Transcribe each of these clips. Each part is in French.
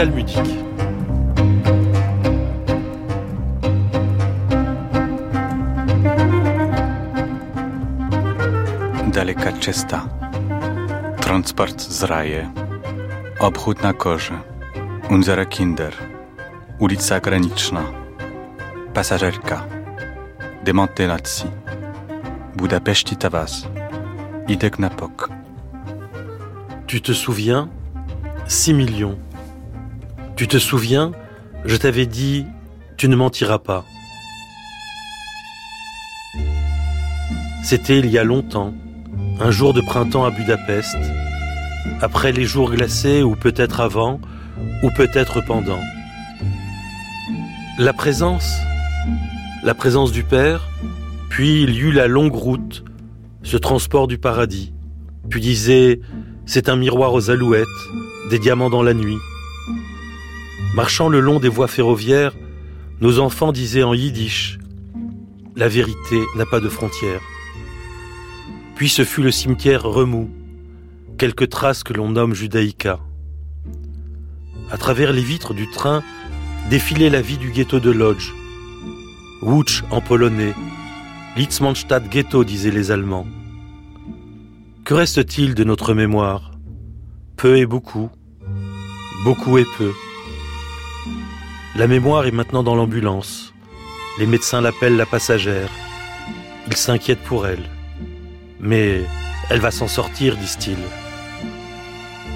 talmudique. Daleka cesta. Transport z raje. Obchód na korze. Unsere Kinder. Ulica Graniczna. Pasażerka. Demantylacji. Budapeszti Tavas. Idek Napok. Tu te souviens? 6 millions. Tu te souviens? Je t'avais dit, tu ne mentiras pas. C'était il y a longtemps, un jour de printemps à Budapest, après les jours glacés ou peut-être avant, ou peut-être pendant. La présence, la présence du Père, puis il y eut la longue route, ce transport du paradis, puis disait, c'est un miroir aux alouettes, des diamants dans la nuit. Marchant le long des voies ferroviaires, nos enfants disaient en yiddish, la vérité n'a pas de frontières. Puis ce fut le cimetière remous, quelques traces que l'on nomme judaïka. À travers les vitres du train défilait la vie du ghetto de Lodz. Wuch en polonais, Litzmannstadt ghetto disaient les Allemands. Que reste-t-il de notre mémoire? Peu et beaucoup, beaucoup et peu. La mémoire est maintenant dans l'ambulance. Les médecins l'appellent la passagère. Ils s'inquiètent pour elle. Mais elle va s'en sortir, disent-ils.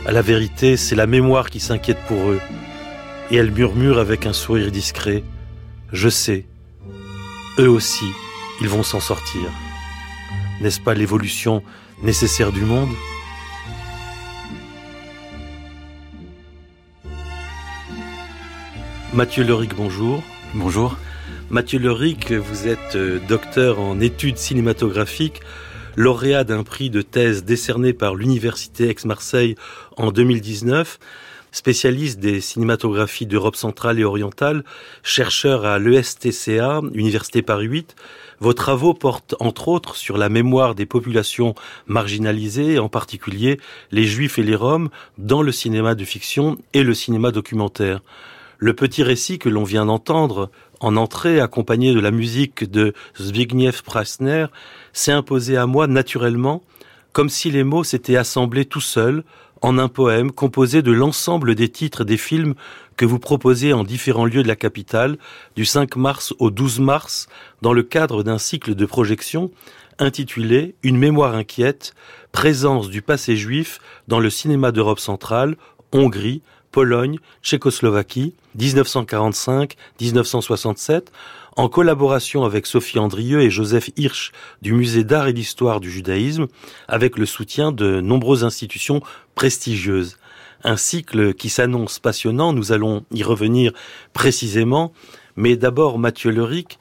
À la vérité, c'est la mémoire qui s'inquiète pour eux. Et elle murmure avec un sourire discret. Je sais. Eux aussi, ils vont s'en sortir. N'est-ce pas l'évolution nécessaire du monde? Mathieu Leric, bonjour. Bonjour. Mathieu Leric, vous êtes euh, docteur en études cinématographiques, lauréat d'un prix de thèse décerné par l'Université Aix-Marseille en 2019, spécialiste des cinématographies d'Europe centrale et orientale, chercheur à l'ESTCA, Université Paris 8. Vos travaux portent entre autres sur la mémoire des populations marginalisées, en particulier les juifs et les roms, dans le cinéma de fiction et le cinéma documentaire. Le petit récit que l'on vient d'entendre en entrée, accompagné de la musique de Zbigniew Prasner, s'est imposé à moi naturellement, comme si les mots s'étaient assemblés tout seuls en un poème composé de l'ensemble des titres des films que vous proposez en différents lieux de la capitale, du 5 mars au 12 mars, dans le cadre d'un cycle de projection intitulé Une mémoire inquiète, présence du passé juif dans le cinéma d'Europe centrale, Hongrie, Pologne, Tchécoslovaquie, 1945-1967, en collaboration avec Sophie Andrieux et Joseph Hirsch du Musée d'art et d'histoire du judaïsme, avec le soutien de nombreuses institutions prestigieuses. Un cycle qui s'annonce passionnant, nous allons y revenir précisément, mais d'abord Mathieu Leric,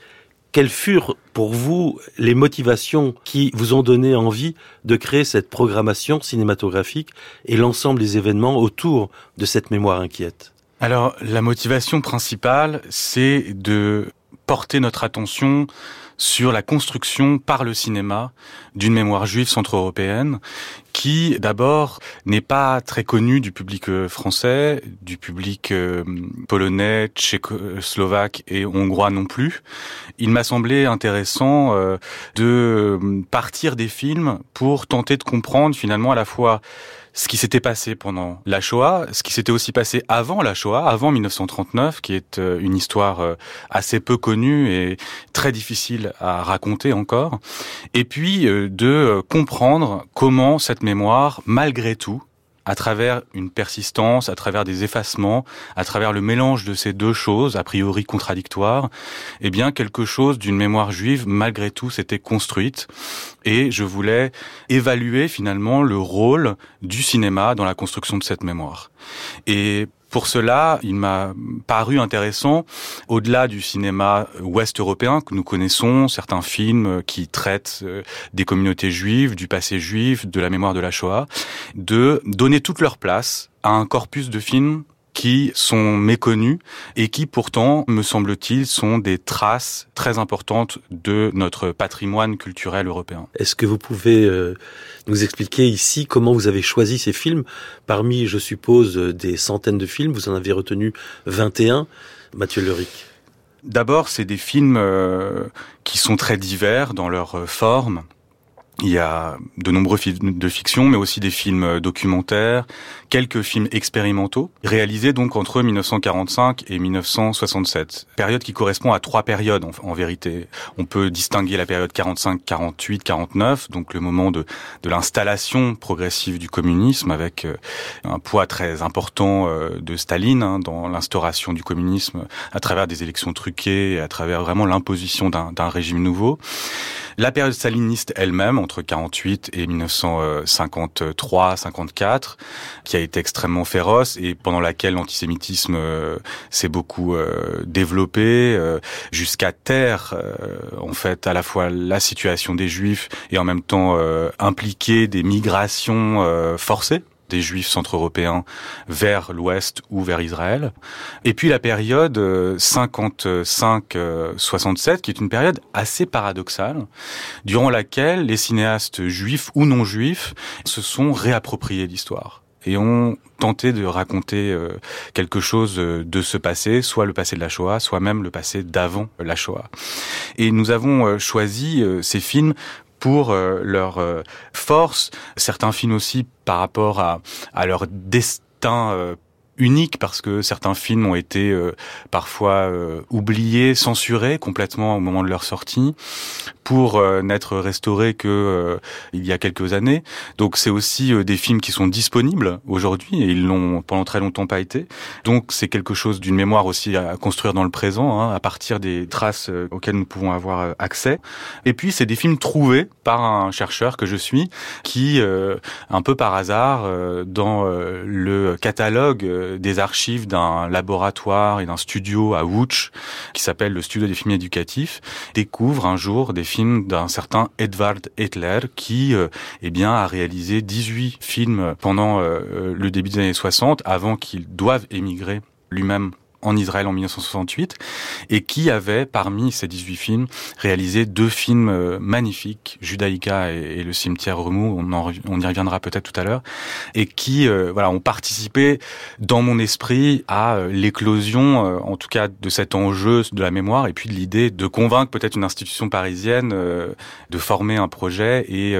quelles furent pour vous les motivations qui vous ont donné envie de créer cette programmation cinématographique et l'ensemble des événements autour de cette mémoire inquiète? Alors, la motivation principale, c'est de porter notre attention sur la construction par le cinéma d'une mémoire juive centro-européenne qui d'abord n'est pas très connue du public euh, français, du public euh, polonais, tchécoslovaque et hongrois non plus. Il m'a semblé intéressant euh, de partir des films pour tenter de comprendre finalement à la fois ce qui s'était passé pendant la Shoah, ce qui s'était aussi passé avant la Shoah, avant 1939, qui est euh, une histoire euh, assez peu connue et très difficile à raconter encore, et puis euh, de comprendre comment cette mémoire, malgré tout, à travers une persistance, à travers des effacements, à travers le mélange de ces deux choses, a priori contradictoires, eh bien, quelque chose d'une mémoire juive, malgré tout, s'était construite. Et je voulais évaluer finalement le rôle du cinéma dans la construction de cette mémoire. Pour cela, il m'a paru intéressant, au-delà du cinéma ouest européen que nous connaissons, certains films qui traitent euh, des communautés juives, du passé juif, de la mémoire de la Shoah, de donner toute leur place à un corpus de films qui sont méconnus et qui pourtant, me semble-t-il, sont des traces très importantes de notre patrimoine culturel européen. Est-ce que vous pouvez euh, nous expliquer ici comment vous avez choisi ces films? Parmi, je suppose, des centaines de films, vous en avez retenu 21. Mathieu Leric. D'abord, c'est des films euh, qui sont très divers dans leur euh, forme. Il y a de nombreux films de fiction, mais aussi des films euh, documentaires, quelques films expérimentaux, réalisés donc entre 1945 et 1967. Période qui correspond à trois périodes en, vérité. On peut distinguer la période 45, 48, 49, donc le moment de, de l'installation progressive du communisme avec euh, un poids très important euh, de Staline hein, dans l'instauration du communisme à travers des élections truquées, à travers vraiment l'imposition d'un régime nouveau. La période staliniste elle-même, entre 48 et 1953-54, qui a été extrêmement féroce et pendant laquelle l'antisémitisme euh, s'est beaucoup euh, développé, euh, jusqu'à taire en fait à la fois la situation des Juifs et en même temps impliquer des migrations forcées des juifs centre-européens vers l'ouest ou vers Israël. Et puis la période 55-67, euh, euh, qui est une période assez paradoxale, durant laquelle les cinéastes juifs ou non juifs se sont réappropriés l'histoire et ont tenté de raconter euh, quelque chose de ce passé, soit le passé de la Shoah, soit même le passé d'avant la Shoah. Et nous avons choisi ces films pour euh, leur euh, force, certains films aussi par rapport à, leur destin euh, unique parce que certains films ont été euh, parfois euh, oubliés, censurés complètement au moment de leur sortie, pour euh, n'être restaurés que il y a quelques années. Donc c'est aussi des films qui sont disponibles aujourd'hui et ils l'ont pendant très longtemps pas été. Donc c'est quelque chose d'une mémoire aussi à construire dans le présent, hein, à partir des traces auxquelles nous pouvons avoir accès. Et puis c'est des films trouvés par un chercheur que je suis, qui un peu par hasard dans le catalogue euh, des archives d'un laboratoire et d'un studio à Wuch qui s'appelle le Studio des films éducatifs, découvre un jour des films d'un certain Edvard Hitler qui euh, eh bien a réalisé 18 films pendant euh, le début des années 60 avant qu'il doive émigrer lui-même en Israël en 1968 et qui avait parmi ces 18 films réalisé deux films euh, magnifiques, Judaïka et, Le cimetière remous, on, y reviendra peut-être tout à l'heure, et qui euh, voilà ont participé dans mon esprit à euh, l'éclosion, en tout cas de cet enjeu de la mémoire et puis de l'idée de convaincre peut-être une institution parisienne de former un projet et,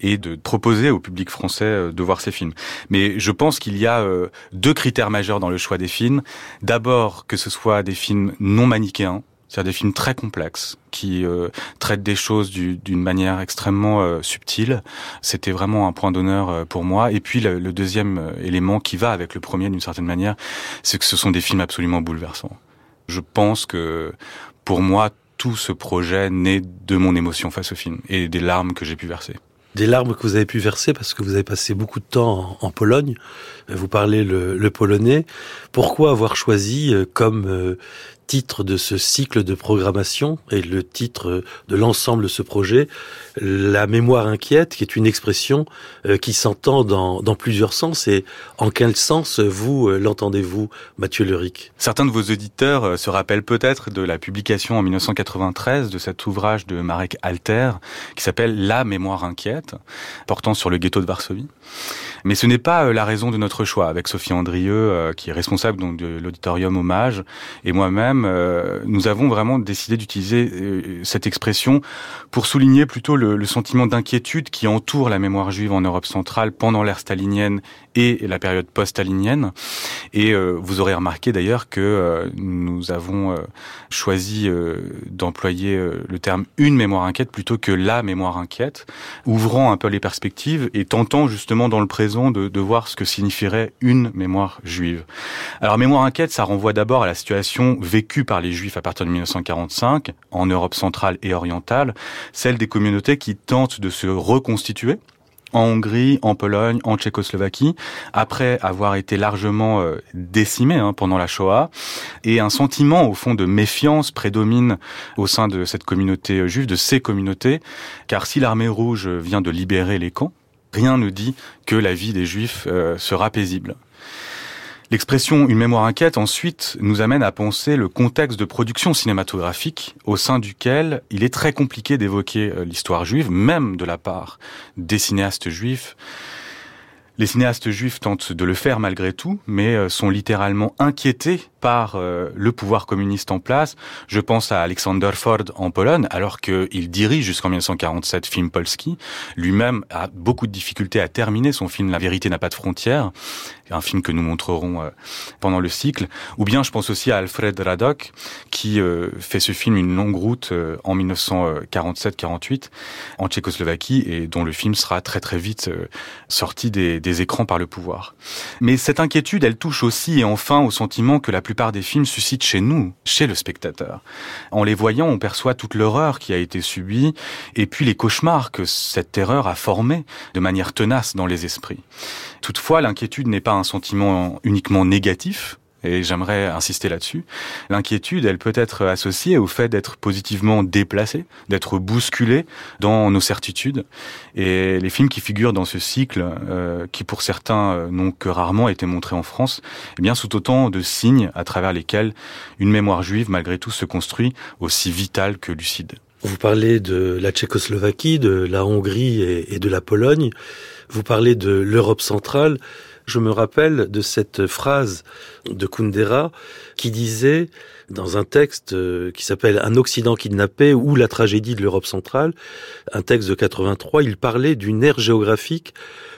et de proposer au public français de voir ces films. Mais je pense qu'il y a deux critères majeurs dans le choix des films. D'abord que ce soit des films non manichéens, c'est-à-dire des films très complexes qui euh, traitent des choses d'une manière extrêmement euh, subtile. C'était vraiment un point d'honneur euh, pour moi. Et puis le, deuxième élément qui va avec le premier d'une certaine manière, c'est que ce sont des films absolument bouleversants. Je pense que pour moi, tout ce projet naît de mon émotion face au film et des larmes que j'ai pu verser des larmes que vous avez pu verser parce que vous avez passé beaucoup de temps en, Pologne. Vous parlez le, polonais. Pourquoi avoir choisi euh, comme euh, titre de ce cycle de programmation et le titre de l'ensemble de ce projet, la mémoire inquiète, qui est une expression euh, qui s'entend dans, plusieurs sens. Et en quel sens vous euh, l'entendez-vous, Mathieu Leric? Certains de vos auditeurs euh, se rappellent peut-être de la publication en 1993 de cet ouvrage de Marek Alter qui s'appelle La mémoire inquiète, portant sur le ghetto de Varsovie. Mais ce n'est pas la raison de notre choix, avec Sophie Andrieux, qui est responsable donc de l'auditorium Hommage, et moi-même euh, nous avons vraiment décidé d'utiliser euh, cette expression pour souligner plutôt le, sentiment d'inquiétude qui entoure la mémoire juive en Europe centrale pendant l'ère stalinienne et la période post-stalinienne. Et euh, vous aurez remarqué d'ailleurs que nous avons choisi d'employer le terme une mémoire inquiète plutôt que la mémoire inquiète, ouvrant un peu les perspectives et tentant justement dans le présent de, de voir ce que signifierait une mémoire juive. Alors mémoire inquiète, ça renvoie d'abord à la situation vécue par les Juifs à partir de 1945 en Europe centrale et orientale, celle des communautés qui tentent de se reconstituer en Hongrie, en Pologne, en Tchécoslovaquie, après avoir été largement euh, décimés hein, pendant la Shoah, et un sentiment au fond de méfiance prédomine au sein de cette communauté juive, de ces communautés, car si l'armée rouge vient de libérer les camps, rien ne dit que la vie des Juifs euh, sera paisible. L'expression une mémoire inquiète ensuite nous amène à penser le contexte de production cinématographique au sein duquel il est très compliqué d'évoquer euh, l'histoire juive, même de la part des cinéastes juifs. Les cinéastes juifs tentent de le faire malgré tout, mais euh, sont littéralement inquiétés par euh, le pouvoir communiste en place. Je pense à Alexander Ford en Pologne, alors qu'il dirige jusqu'en 1947 Film Polski. Lui-même a beaucoup de difficultés à terminer son film La vérité n'a pas de frontières, un film que nous montrerons euh, pendant le cycle. Ou bien je pense aussi à Alfred Radok, qui euh, fait ce film Une longue route en 1947-48 en Tchécoslovaquie et dont le film sera très très vite sorti des, des écrans par le pouvoir. Mais cette inquiétude, elle touche aussi et enfin au sentiment que la plupart des films suscitent chez nous, chez le spectateur. En les voyant, on perçoit toute l'horreur qui a été subie et puis les cauchemars que cette terreur a formés de manière tenace dans les esprits. Toutefois, l'inquiétude n'est pas un sentiment uniquement négatif, et j'aimerais insister là-dessus. L'inquiétude, elle peut être associée au fait d'être positivement déplacé, d'être bousculé dans nos certitudes. Et les films qui figurent dans ce cycle, euh, qui pour certains euh, n'ont que rarement été montrés en France, eh bien, sont autant de signes à travers lesquels une mémoire juive, malgré tout, se construit aussi vitale que lucide. Vous parlez de la Tchécoslovaquie, de la Hongrie et de la Pologne. Vous parlez de l'Europe centrale. Je me rappelle de cette phrase de Kundera qui disait dans un texte euh, qui s'appelle Un Occident kidnappé ou la tragédie de l'Europe centrale, un texte de 83, il parlait d'une ère géographique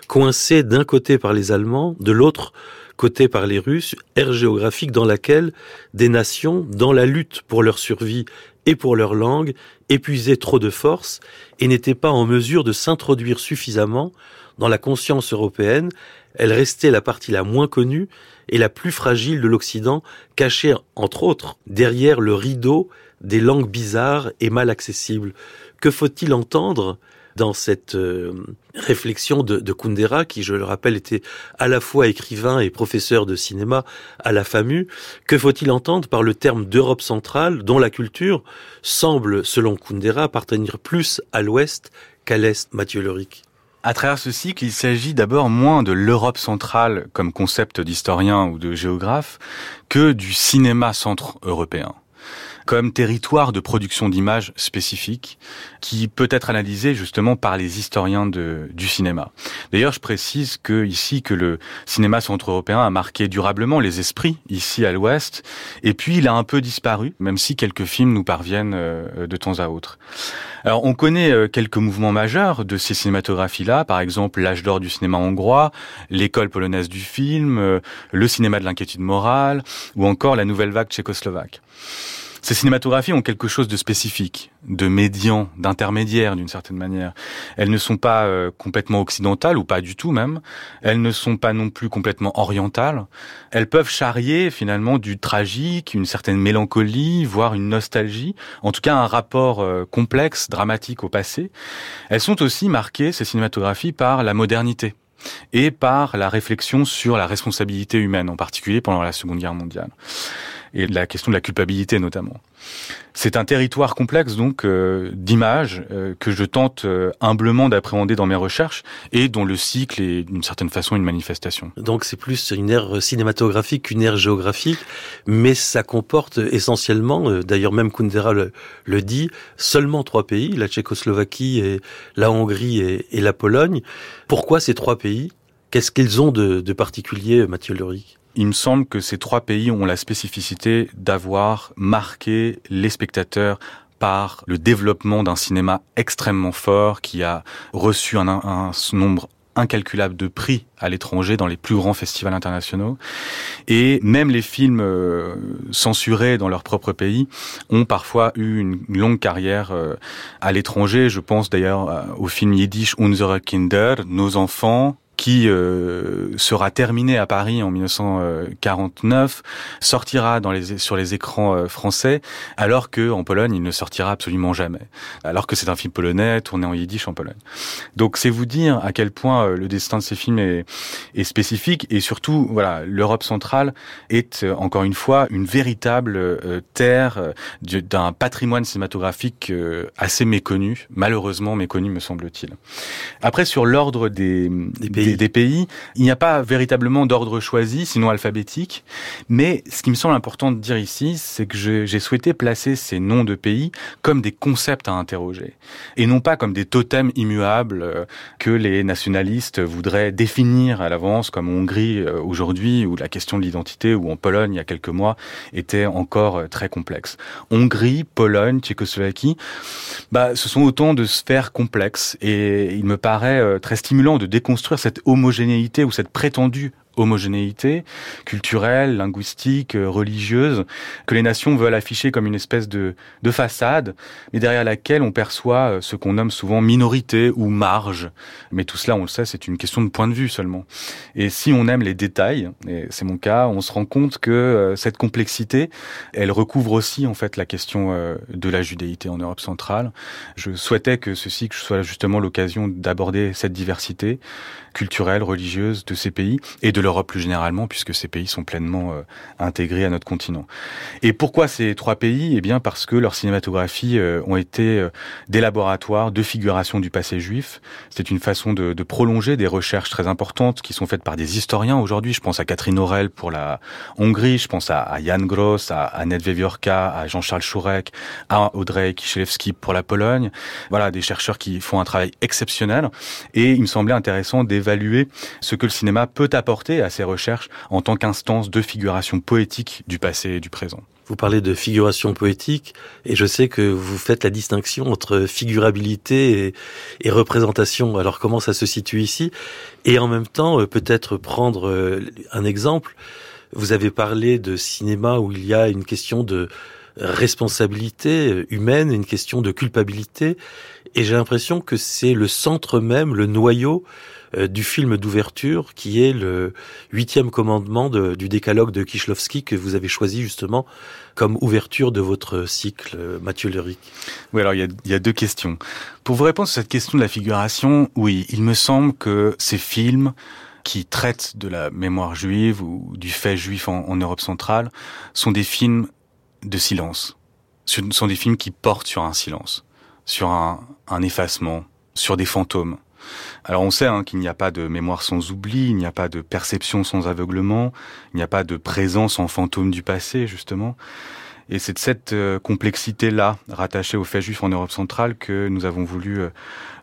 coincée d'un côté par les Allemands, de l'autre côté par les Russes, ère géographique dans laquelle des nations, dans la lutte pour leur survie et pour leur langue, épuisaient trop de force et n'étaient pas en mesure de s'introduire suffisamment dans la conscience européenne, elle restait la partie la moins connue et la plus fragile de l'Occident, cachée entre autres derrière le rideau des langues bizarres et mal accessibles. Que faut-il entendre dans cette euh, réflexion de, de, Kundera, qui, je le rappelle, était à la fois écrivain et professeur de cinéma à la FAMU, que faut-il entendre par le terme d'Europe centrale, dont la culture semble, selon Kundera, appartenir plus à l'Ouest qu'à l'Est, Mathieu Leric? À travers ce cycle, il s'agit d'abord moins de l'Europe centrale comme concept d'historien ou de géographe que du cinéma centre européen comme territoire de production d'images spécifique qui peut être analysé justement par les historiens de, du cinéma. D'ailleurs, je précise que ici que le cinéma centre-européen a marqué durablement les esprits ici à l'Ouest, et puis il a un peu disparu, même si quelques films nous parviennent euh, de temps à autre. Alors, on connaît euh, quelques mouvements majeurs de ces cinématographies-là, par exemple l'âge d'or du cinéma hongrois, l'école polonaise du film, euh, le cinéma de l'inquiétude morale, ou encore la nouvelle vague tchécoslovaque. Ces cinématographies ont quelque chose de spécifique, de médian, d'intermédiaire d'une certaine manière. Elles ne sont pas euh, complètement occidentales ou pas du tout même. Elles ne sont pas non plus complètement orientales. Elles peuvent charrier finalement du tragique, une certaine mélancolie, voire une nostalgie, en tout cas un rapport euh, complexe, dramatique au passé. Elles sont aussi marquées, ces cinématographies, par la modernité et par la réflexion sur la responsabilité humaine, en particulier pendant la Seconde Guerre mondiale et la question de la culpabilité notamment. C'est un territoire complexe donc euh, d'images euh, que je tente euh, humblement d'appréhender dans mes recherches et dont le cycle est d'une certaine façon une manifestation. Donc c'est plus une ère cinématographique qu'une ère géographique, mais ça comporte essentiellement, d'ailleurs même Kundera le, le, dit, seulement trois pays, la Tchécoslovaquie, et la Hongrie et, et la Pologne. Pourquoi ces trois pays? Qu'est-ce qu'ils ont de, de particulier, Mathieu Leric il me semble que ces trois pays ont la spécificité d'avoir marqué les spectateurs par le développement d'un cinéma extrêmement fort qui a reçu un, un nombre incalculable de prix à l'étranger dans les plus grands festivals internationaux. Et même les films euh, censurés dans leur propre pays ont parfois eu une longue carrière euh, à l'étranger. Je pense d'ailleurs euh, au film yiddish Unsere Kinder, Nos enfants, qui euh, sera terminé à Paris en 1949, sortira dans les, sur les écrans euh, français, alors que en Pologne il ne sortira absolument jamais. Alors que c'est un film polonais tourné en yiddish en Pologne. Donc c'est vous dire à quel point euh, le destin de ces films est, est spécifique et surtout voilà l'Europe centrale est encore une fois une véritable terre d'un patrimoine cinématographique assez méconnu, malheureusement méconnu me semble-t-il. Après sur l'ordre des, des pays pays. Des, pays. Il n'y a pas véritablement d'ordre choisi, sinon alphabétique. Mais ce qui me semble important de dire ici, c'est que j'ai souhaité placer ces noms de pays comme des concepts à interroger. Et non pas comme des totems immuables euh, que les nationalistes voudraient définir à l'avance, comme en Hongrie euh, aujourd'hui, où la question de l'identité, ou en Pologne il y a quelques mois, était encore euh, très complexe. Hongrie, Pologne, Tchécoslovaquie, bah, ce sont autant de sphères complexes. Et il me paraît très stimulant de déconstruire cette homogénéité ou cette prétendue homogénéité culturelle, linguistique, euh, religieuse, que les nations veulent afficher comme une espèce de, de façade, mais derrière laquelle on perçoit euh, ce qu'on nomme souvent minorité ou marge. Mais tout cela, on le sait, c'est une question de point de vue seulement. Et si on aime les détails, et c'est mon cas, on se rend compte que euh, cette complexité, elle recouvre aussi en fait la question de la judéité en Europe centrale. Je souhaitais que ceci que soit justement l'occasion d'aborder cette diversité culturelle, religieuse de ces pays et de l'Europe plus généralement, puisque ces pays sont pleinement euh, intégrés à notre continent. Et pourquoi ces trois pays? Eh bien parce que leurs cinématographies euh, ont été euh, des laboratoires de figuration du passé juif. C'est une façon de, de, prolonger des recherches très importantes qui sont faites par des historiens aujourd'hui. Je pense à Catherine Aurel pour la Hongrie, je pense à, à Jan Gross, à Annette Wewiorka, à Jean-Charles Chourek, à Audrey Kichelewski pour la Pologne. Voilà, des chercheurs qui font un travail exceptionnel. Et il me semblait intéressant d'évaluer ce que le cinéma peut apporter à ces recherches en tant qu'instance de figuration poétique du passé et du présent. Vous parlez de figuration poétique et je sais que vous faites la distinction entre figurabilité et, représentation. Alors comment ça se situe ici? Et en même temps, euh, peut-être prendre euh, un exemple. Vous avez parlé de cinéma où il y a une question de responsabilité humaine, une question de culpabilité. Et j'ai l'impression que c'est le centre même, le noyau euh, du film d'ouverture qui est le huitième commandement du décalogue de Kishlovski que vous avez choisi justement comme ouverture de votre cycle, euh, Mathieu Leric. Oui, alors il y a, deux questions. Pour vous répondre sur cette question de la figuration, oui, il me semble que ces films qui traitent de la mémoire juive ou du fait juif en, Europe centrale sont des films de silence. Ce sont des films qui portent sur un silence, sur un effacement, sur des fantômes. Alors on sait hein, qu'il n'y a pas de mémoire sans oubli, il n'y a pas de perception sans aveuglement, il n'y a pas de présence en fantôme du passé, justement. Et c'est de cette euh, complexité-là, rattachée aux faits juifs en Europe centrale, que nous avons voulu euh,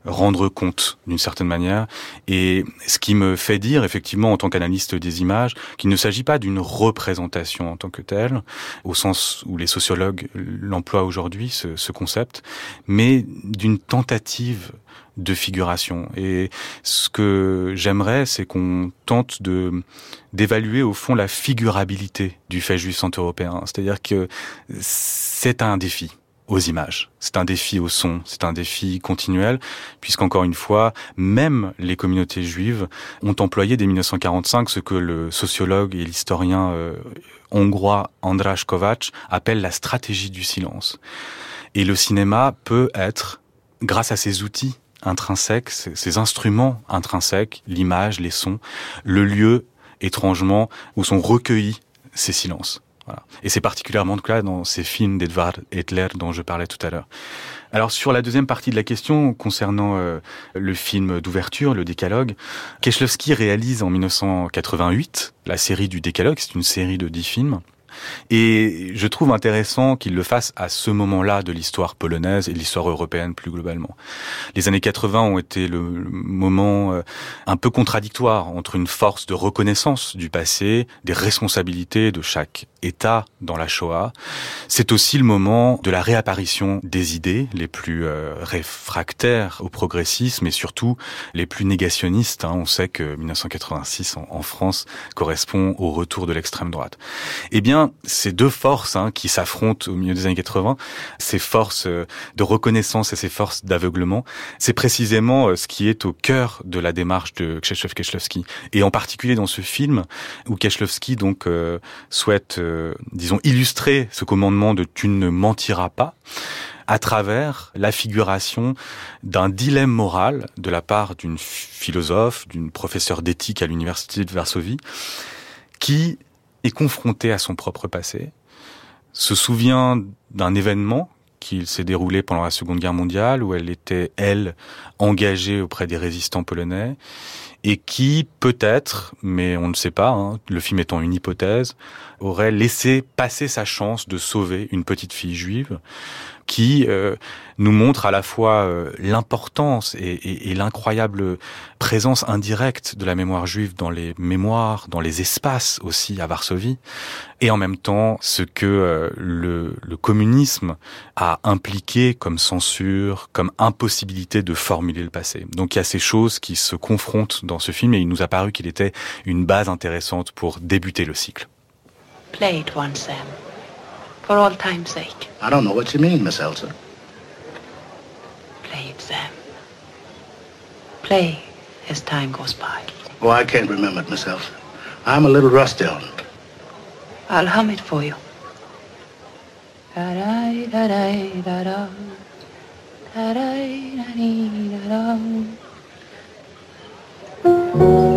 rendre compte d'une certaine manière. Et ce qui me fait dire, effectivement, en tant qu'analyste des images, qu'il ne s'agit pas d'une représentation en tant que telle, au sens où les sociologues l'emploient aujourd'hui, ce, ce concept, mais d'une tentative de figuration. Et ce que j'aimerais, c'est qu'on tente de d'évaluer au fond la figurabilité du fait juif centre-européen. C'est-à-dire que c'est un défi aux images. C'est un défi au son, c'est un défi continuel, puisqu'encore une fois, même les communautés juives ont employé dès 1945 ce que le sociologue et l'historien euh, hongrois András Kovács appelle la stratégie du silence. Et le cinéma peut être, grâce à ses outils intrinsèques, ces instruments intrinsèques, l'image, les sons, le lieu étrangement où sont recueillis ces silences. Et c'est particulièrement le cas dans ces films d'Edvard Hitler dont je parlais tout à l'heure. Alors sur la deuxième partie de la question concernant euh, le film d'ouverture, le Décalogue, Kieślowski réalise en 1988 la série du Décalogue, c'est une série de dix films. Et je trouve intéressant qu'il le fasse à ce moment-là de l'histoire polonaise et de l'histoire européenne plus globalement. Les années 80 ont été le moment euh, un peu contradictoire entre une force de reconnaissance du passé, des responsabilités de chaque État dans la Shoah. C'est aussi le moment de la réapparition des idées les plus euh, réfractaires au progressisme et surtout les plus négationnistes. Hein. On sait que 1986 en, en France correspond au retour de l'extrême droite. Eh bien, ces deux forces hein, qui s'affrontent au milieu des années 80, ces forces euh, de reconnaissance et ces forces d'aveuglement, c'est précisément euh, ce qui est au cœur de la démarche de Krzysztof Kieślowski. Et en particulier dans ce film, où Kieślowski donc euh, souhaite, disons, illustrer ce commandement de tu ne mentiras pas à travers la figuration d'un dilemme moral de la part d'une philosophe, d'une professeure d'éthique à l'université de Varsovie, qui est confronté à son propre passé, se souvient d'un événement qu'il s'est déroulé pendant la Seconde Guerre mondiale, où elle était, elle, engagée auprès des résistants polonais, et qui, peut-être, mais on ne sait pas, hein, le film étant une hypothèse, aurait laissé passer sa chance de sauver une petite fille juive qui euh, nous montre à la fois euh, l'importance et, l'incroyable présence indirecte de la mémoire juive dans les mémoires, dans les espaces aussi à Varsovie, et en même temps ce que euh, le, le, communisme a impliqué comme censure, comme impossibilité de formuler le passé. Donc il y a ces choses qui se confrontent dans ce film et il nous a paru qu'il était une base intéressante pour débuter le cycle. Play it once, Sam. For all time's sake. I don't know what you mean, Miss Elsa. Play it, Sam. Play as time goes by. Oh, I can't remember it, Miss Elsa. I'm a little rusty on it. I'll hum it for you. Da-da-da-da-da-da. Da-da-da-da-da-da.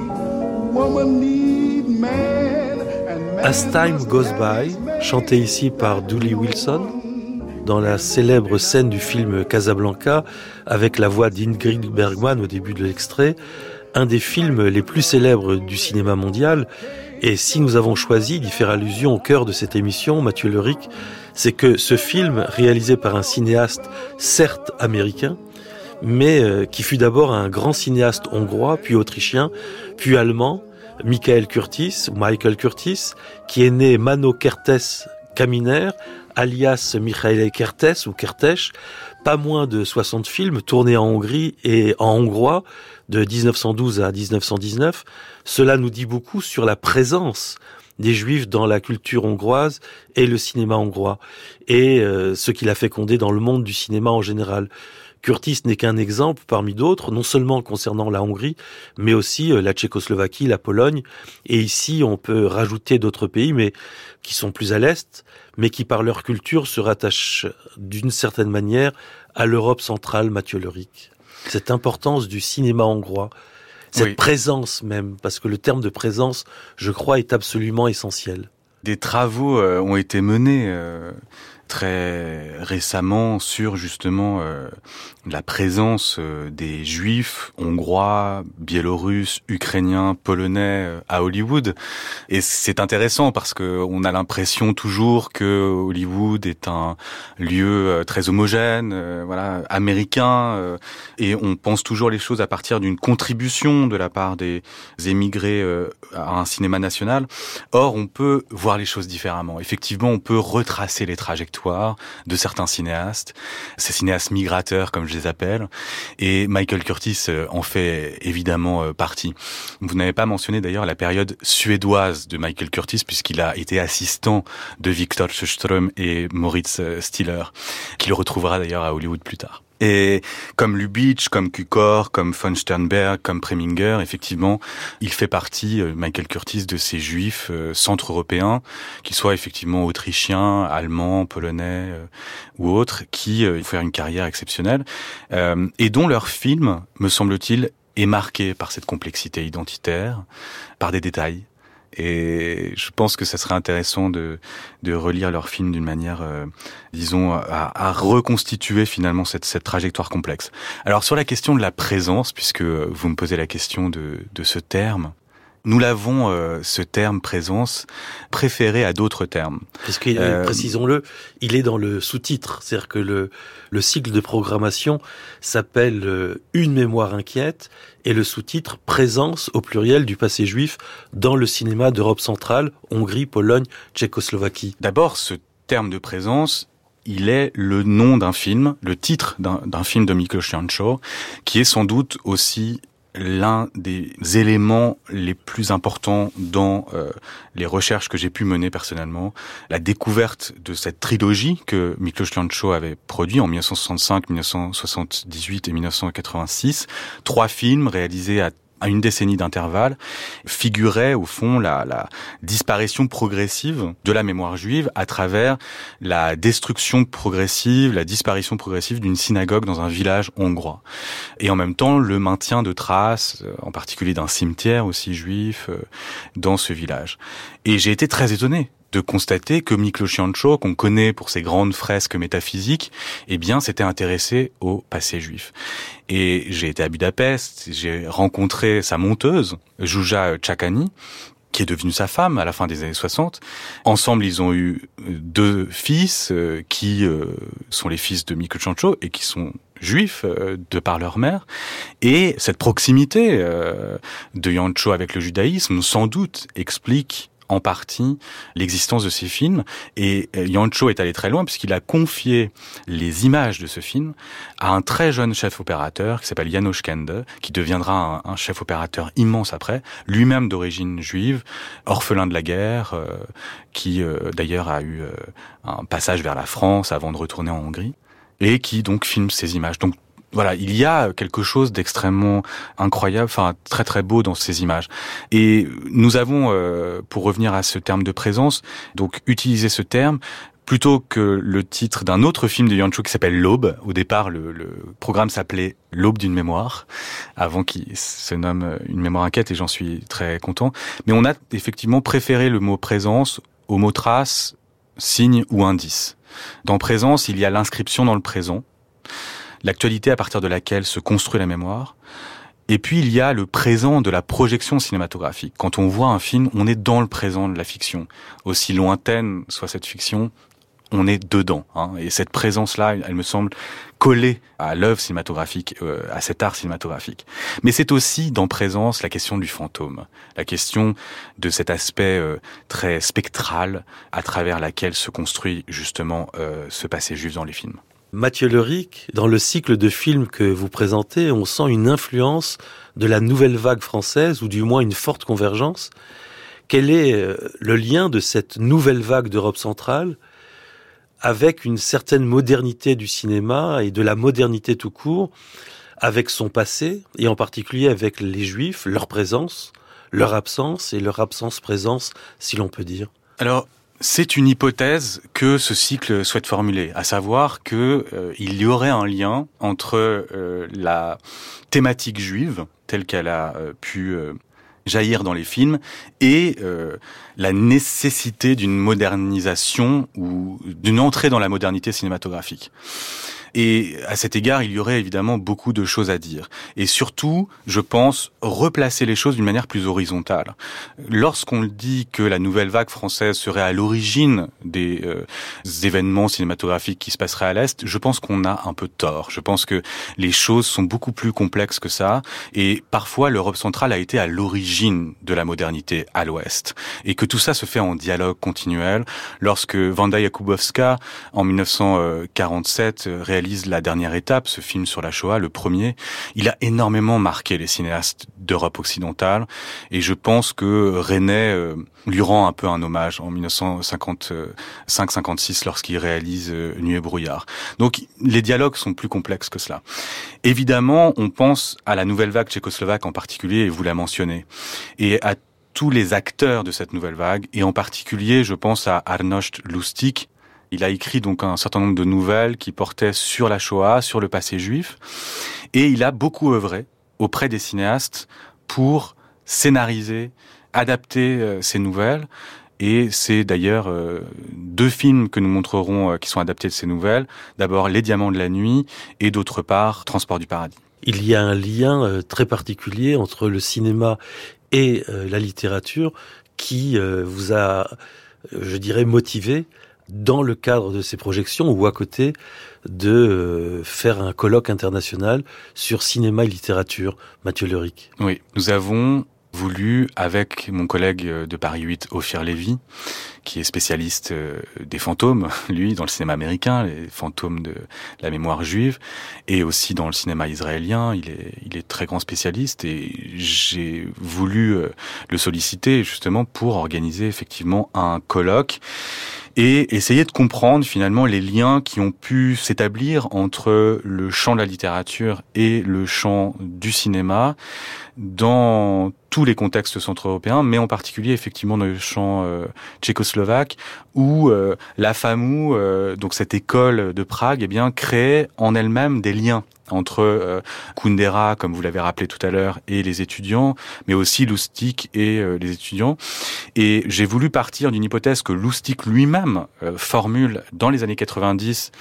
As Time Goes By, chanté ici par Dooley Wilson, dans la célèbre scène du film Casablanca, avec la voix d'Ingrid Bergman au début de l'extrait, un des films les plus célèbres du cinéma mondial. Et si nous avons choisi d'y faire allusion au cœur de cette émission, Mathieu Leric, c'est que ce film, réalisé par un cinéaste certes américain, mais euh, qui fut d'abord un grand cinéaste hongrois, puis autrichien, puis allemand, Michael Curtis, Michael Curtis, qui est né Mano Kertes Kaminer, alias Michael Kertes ou Kertes, pas moins de 60 films tournés en Hongrie et en hongrois de 1912 à 1919. Cela nous dit beaucoup sur la présence des juifs dans la culture hongroise et le cinéma hongrois et euh, ce qu'il a fécondé dans le monde du cinéma en général. Curtis n'est qu'un exemple parmi d'autres, non seulement concernant la Hongrie, mais aussi euh, la Tchécoslovaquie, la Pologne. Et ici, on peut rajouter d'autres pays, mais qui sont plus à l'est, mais qui par leur culture se rattachent d'une certaine manière à l'Europe centrale, Mathieu Leric. Cette importance du cinéma hongrois, cette Oui. présence même, parce que le terme de présence, je crois, est absolument essentiel. Des travaux euh, ont été menés euh, très récemment sur justement euh, la présence euh, des juifs hongrois, biélorusses, ukrainiens, polonais euh, à Hollywood. Et c'est intéressant parce que on a l'impression toujours que Hollywood est un lieu très homogène, voilà, américain, et on pense toujours les choses à partir d'une contribution de la part des émigrés à un cinéma national. Or, on peut voir les choses différemment. Effectivement, on peut retracer les trajectoires de certains cinéastes, ces cinéastes migrateurs comme je les appelle, et Michael Curtis euh, en fait évidemment euh, partie. Vous n'avez pas mentionné d'ailleurs la période suédoise de Michael Curtis puisqu'il a été assistant de Victor Sjöström et Moritz euh, Stiller, qu'il retrouvera d'ailleurs à Hollywood plus tard. Et comme Lubitsch, comme Cukor, comme von Sternberg, comme Preminger, effectivement, il fait partie, euh, Michael Curtis, de ces juifs euh, centre-européens, qu'ils soient effectivement autrichiens, allemands, polonais euh, ou autres, qui euh, font une carrière exceptionnelle, et dont leur film, me semble-t-il, est marqué par cette complexité identitaire, par des détails. Et je pense que ça serait intéressant de, de relire leur film d'une manière, euh, disons, à, à reconstituer finalement cette, cette trajectoire complexe. Alors sur la question de la présence, puisque vous me posez la question de, de ce terme, nous l'avons, euh, ce terme présence, préféré à d'autres termes. Parce que, Euh, précisons-le, il est dans le sous-titre. C'est-à-dire que le, le cycle de programmation s'appelle euh, Une mémoire inquiète et le sous-titre Présence au pluriel du passé juif dans le cinéma d'Europe centrale, Hongrie, Pologne, Tchécoslovaquie. D'abord, ce terme de présence, il est le nom d'un film, le titre d'un d'un film de Miklos Jancho, qui est sans doute aussi l'un des éléments les plus importants dans euh, les recherches que j'ai pu mener personnellement, la découverte de cette trilogie que Miklos Jancho avait produit en 1965, 1978 et 1986, trois films réalisés à à une décennie d'intervalle, figurait au fond la, la disparition progressive de la mémoire juive à travers la destruction progressive, la disparition progressive d'une synagogue dans un village hongrois. Et en même temps, le maintien de traces, euh, en particulier d'un cimetière aussi juif, euh, dans ce village. Et j'ai été très étonné de constater que Miklos Jancho, qu'on connaît pour ses grandes fresques métaphysiques, eh bien, s'était intéressé au passé juif. Et j'ai été à Budapest, j'ai rencontré sa monteuse, Jouja Tchakani, qui est devenue sa femme à la fin des années 60. Ensemble, ils ont eu deux fils euh, qui euh, sont les fils de Miklos Jancho et qui sont juifs euh, de par leur mère. Et cette proximité euh, de Jancho avec le judaïsme, sans doute, explique en partie l'existence de ces films. Et euh, Jancho est allé très loin puisqu'il a confié les images de ce film à un très jeune chef opérateur qui s'appelle Janos Kende, qui deviendra un, chef opérateur immense après, lui-même d'origine juive, orphelin de la guerre, euh, qui euh, d'ailleurs a eu un passage vers la France avant de retourner en Hongrie, et qui donc filme ces images. Donc voilà, il y a quelque chose d'extrêmement incroyable, enfin très très beau dans ces images. Et nous avons, euh, pour revenir à ce terme de présence, donc utilisé ce terme plutôt que le titre d'un autre film de Yancho qui s'appelle L'Aube. Au départ, le, le programme s'appelait L'Aube d'une mémoire, avant qu'il se nomme Une mémoire inquiète, et j'en suis très content. Mais on a effectivement préféré le mot présence au mot trace, signe ou indice. Dans présence, il y a l'inscription dans le présent l'actualité à partir de laquelle se construit la mémoire. Et puis il y a le présent de la projection cinématographique. Quand on voit un film, on est dans le présent de la fiction. Aussi lointaine soit cette fiction, on est dedans. Hein. Et cette présence-là, elle me semble collée à l'œuvre cinématographique, euh, à cet art cinématographique. Mais c'est aussi dans présence la question du fantôme, la question de cet aspect euh, très spectral à travers laquelle se construit justement euh, ce passé juif dans les films. Mathieu Leric, dans le cycle de films que vous présentez, on sent une influence de la nouvelle vague française, ou du moins une forte convergence. Quel est euh, le lien de cette nouvelle vague d'Europe centrale avec une certaine modernité du cinéma et de la modernité tout court, avec son passé, et en particulier avec les Juifs, leur présence, leur absence et leur absence-présence, si l'on peut dire? Alors, c'est une hypothèse que ce cycle souhaite formuler, à savoir que euh, il y aurait un lien entre euh, la thématique juive telle qu'elle a euh, pu jaillir dans les films et la nécessité d'une modernisation ou d'une entrée dans la modernité cinématographique. Et à cet égard, il y aurait évidemment beaucoup de choses à dire. Et surtout, je pense, replacer les choses d'une manière plus horizontale. Lorsqu'on dit que la nouvelle vague française serait à l'origine des euh, événements cinématographiques qui se passeraient à l'Est, je pense qu'on a un peu tort. Je pense que les choses sont beaucoup plus complexes que ça. Et parfois, l'Europe centrale a été à l'origine de la modernité à l'Ouest. Et que tout ça se fait en dialogue continuel. Lorsque Wanda Jakubowska, en 1947, réalise La dernière étape, ce film sur la Shoah, le premier, il a énormément marqué les cinéastes d'Europe occidentale. Et je pense que René euh, lui rend un peu un hommage en 1955-56 lorsqu'il réalise euh, Nuit et brouillard. Donc les dialogues sont plus complexes que cela. Évidemment, on pense à la nouvelle vague tchécoslovaque en particulier, et vous la mentionnez, et à tous les acteurs de cette nouvelle vague, et en particulier, je pense à Arnošt Lustig. Il a écrit donc un certain nombre de nouvelles qui portaient sur la Shoah, sur le passé juif, et il a beaucoup œuvré auprès des cinéastes pour scénariser, adapter euh, ces nouvelles. Et c'est d'ailleurs euh, deux films que nous montrerons euh, qui sont adaptés de ces nouvelles. D'abord Les Diamants de la Nuit et d'autre part Transport du Paradis. Il y a un lien très particulier entre le cinéma et la littérature qui vous a, je dirais, motivé dans le cadre de ces projections ou à côté de faire un colloque international sur cinéma et littérature, Mathieu Leric. Oui, nous avons voulu, avec mon collègue de Paris 8, Ophir Lévy, qui est spécialiste euh, des fantômes, lui, dans le cinéma américain, les fantômes de la mémoire juive, et aussi dans le cinéma israélien, il est, il est très grand spécialiste, et j'ai voulu euh, le solliciter justement pour organiser effectivement un colloque et essayer de comprendre finalement les liens qui ont pu s'établir entre le champ de la littérature et le champ du cinéma dans tous les contextes centro-européens, mais en particulier effectivement dans le champ euh, tchécoslovaque, où euh, la FAMU, euh, donc cette école de Prague, eh bien crée en elle-même des liens entre euh, Kundera, comme vous l'avez rappelé tout à l'heure, et les étudiants, mais aussi Loustic et euh, les étudiants. Et j'ai voulu partir d'une hypothèse que Loustic lui-même euh, formule dans les années 90,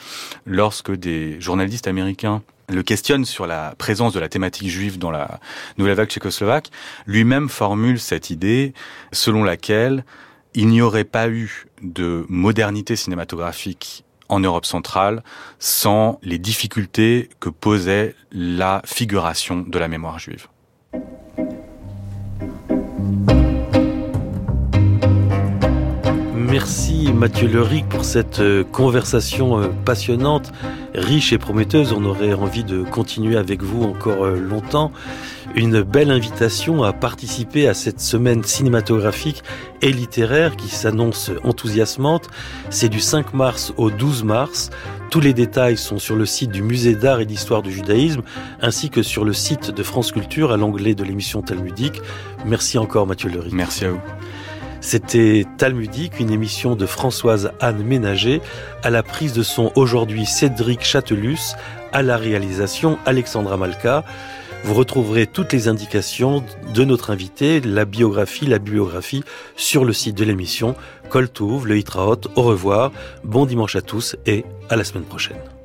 lorsque des journalistes américains le questionnent sur la présence de la thématique juive dans la nouvelle vague tchécoslovaque, lui-même formule cette idée selon laquelle il n'y aurait pas eu de modernité cinématographique en Europe centrale sans les difficultés que posait la figuration de la mémoire juive. Merci Mathieu Leric pour cette euh, conversation euh, passionnante, riche et prometteuse. On aurait envie de continuer avec vous encore euh, longtemps. Une belle invitation à participer à cette semaine cinématographique et littéraire qui s'annonce enthousiasmante. C'est du 5 mars au 12 mars. Tous les détails sont sur le site du Musée d'art et d'histoire du judaïsme ainsi que sur le site de France Culture à l'onglet de l'émission talmudique. Merci encore Mathieu Leric. Merci à vous. C'était Talmudique, une émission de Françoise Anne Ménager, à la prise de son aujourd'hui Cédric Châtelus, à la réalisation Alexandra Malka. Vous retrouverez toutes les indications de notre invité, la biographie, la biographie sur le site de l'émission. Coltouve, le Hitraot, au revoir, bon dimanche à tous et à la semaine prochaine.